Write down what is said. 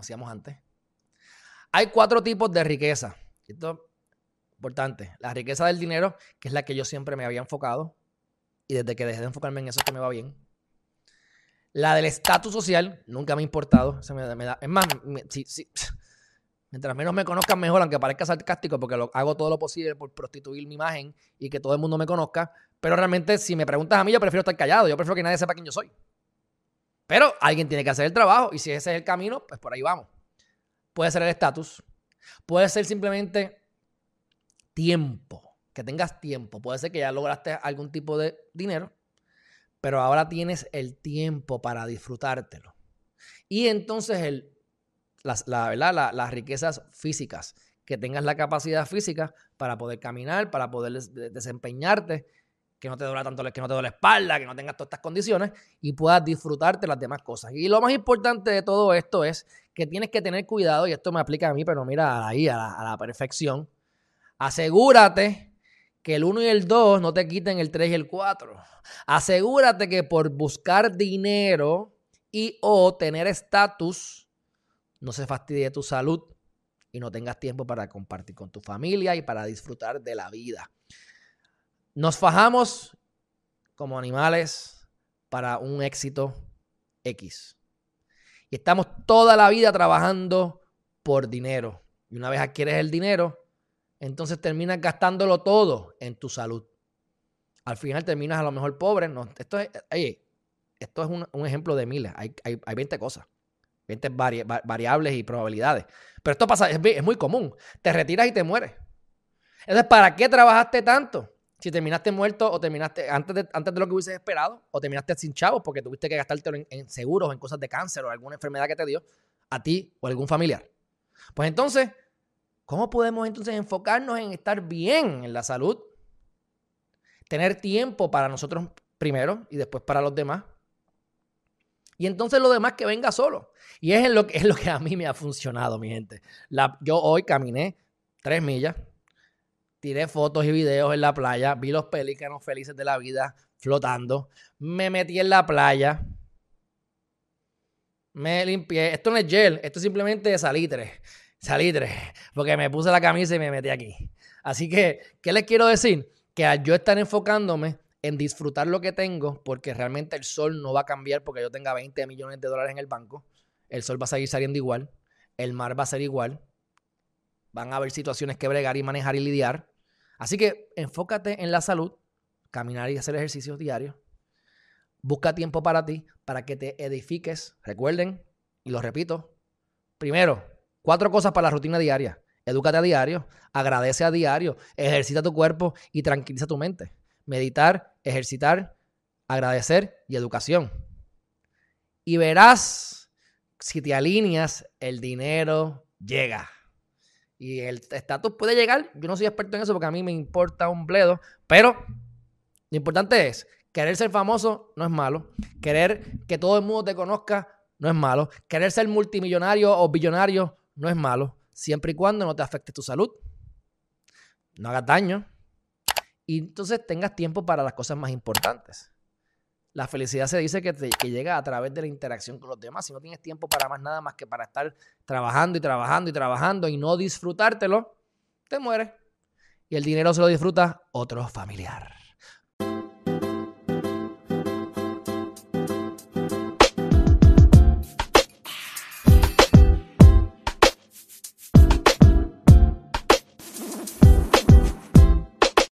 hacíamos antes. Hay cuatro tipos de riqueza. Esto es importante. La riqueza del dinero, que es la que yo siempre me había enfocado. Y desde que dejé de enfocarme en eso es que me va bien. La del estatus social, nunca me ha importado. Se me, da, es más, mientras menos me conozcan mejor, aunque parezca sarcástico, porque lo, hago todo lo posible por prostituir mi imagen y que todo el mundo me conozca. Pero realmente, si me preguntas a mí, yo prefiero estar callado. Yo prefiero que nadie sepa quién yo soy. Pero alguien tiene que hacer el trabajo y si ese es el camino, pues por ahí vamos. Puede ser el estatus. Puede ser simplemente tiempo. Que tengas tiempo. Puede ser que ya lograste algún tipo de dinero, pero ahora tienes el tiempo para disfrutártelo. Y entonces el, la, las riquezas físicas. Que tengas la capacidad física para poder caminar, para poder desempeñarte que no te duele tanto, que no te duele la espalda, que no tengas todas estas condiciones y puedas disfrutarte las demás cosas. Y lo más importante de todo esto es que tienes que tener cuidado, y esto me aplica a mí, pero mira ahí, a la, a la perfección. Asegúrate que el 1 y el 2 no te quiten el 3 y el 4. Asegúrate que por buscar dinero y o tener estatus, no se fastidie tu salud y no tengas tiempo para compartir con tu familia y para disfrutar de la vida. Nos fajamos como animales para un éxito X. Y estamos toda la vida trabajando por dinero. Y una vez adquieres el dinero, entonces terminas gastándolo todo en tu salud. Al final terminas a lo mejor pobre. No, esto es, esto es un, ejemplo de miles. Hay, hay, 20 cosas, 20 variables y probabilidades. Pero esto pasa, es, es muy común. Te retiras y te mueres. Entonces, ¿para qué trabajaste tanto? Si terminaste muerto o terminaste antes de, antes de lo que hubieses esperado o terminaste sin chavos porque tuviste que gastártelo en, en seguros en cosas de cáncer o alguna enfermedad que te dio a ti o a algún familiar. Pues entonces, ¿cómo podemos entonces enfocarnos en estar bien en la salud? Tener tiempo para nosotros primero y después para los demás. Y entonces lo demás que venga solo. Y es, lo, que, es lo que a mí me ha funcionado, mi gente. La, yo hoy caminé tres millas tiré fotos y videos en la playa, vi los pelícanos felices de la vida flotando, me metí en la playa, me limpié. Esto no es gel, esto es simplemente salitre, salitre, porque me puse la camisa y me metí aquí. Así que, ¿qué les quiero decir? Que al yo estar enfocándome en disfrutar lo que tengo, porque realmente el sol no va a cambiar porque yo tenga 20 millones de dólares en el banco, el sol va a seguir saliendo igual, el mar va a ser igual, van a haber situaciones que bregar y manejar y lidiar. Así que enfócate en la salud, caminar y hacer ejercicios diarios. Busca tiempo para ti, para que te edifiques. Recuerden, y lo repito, primero, cuatro cosas para la rutina diaria. Edúcate a diario, agradece a diario, ejercita tu cuerpo y tranquiliza tu mente. Meditar, ejercitar, agradecer y educación. Y verás, si te alineas, el dinero llega. Y el estatus puede llegar. Yo no soy experto en eso porque a mí me importa un bledo. Pero lo importante es, querer ser famoso no es malo. Querer que todo el mundo te conozca no es malo. Querer ser multimillonario o billonario no es malo. Siempre y cuando no te afecte tu salud. No hagas daño. Y entonces tengas tiempo para las cosas más importantes. La felicidad se dice que, llega a través de la interacción con los demás. Si no tienes tiempo para más nada más que para estar trabajando y trabajando y trabajando y no disfrutártelo, te mueres. Y el dinero se lo disfruta otro familiar.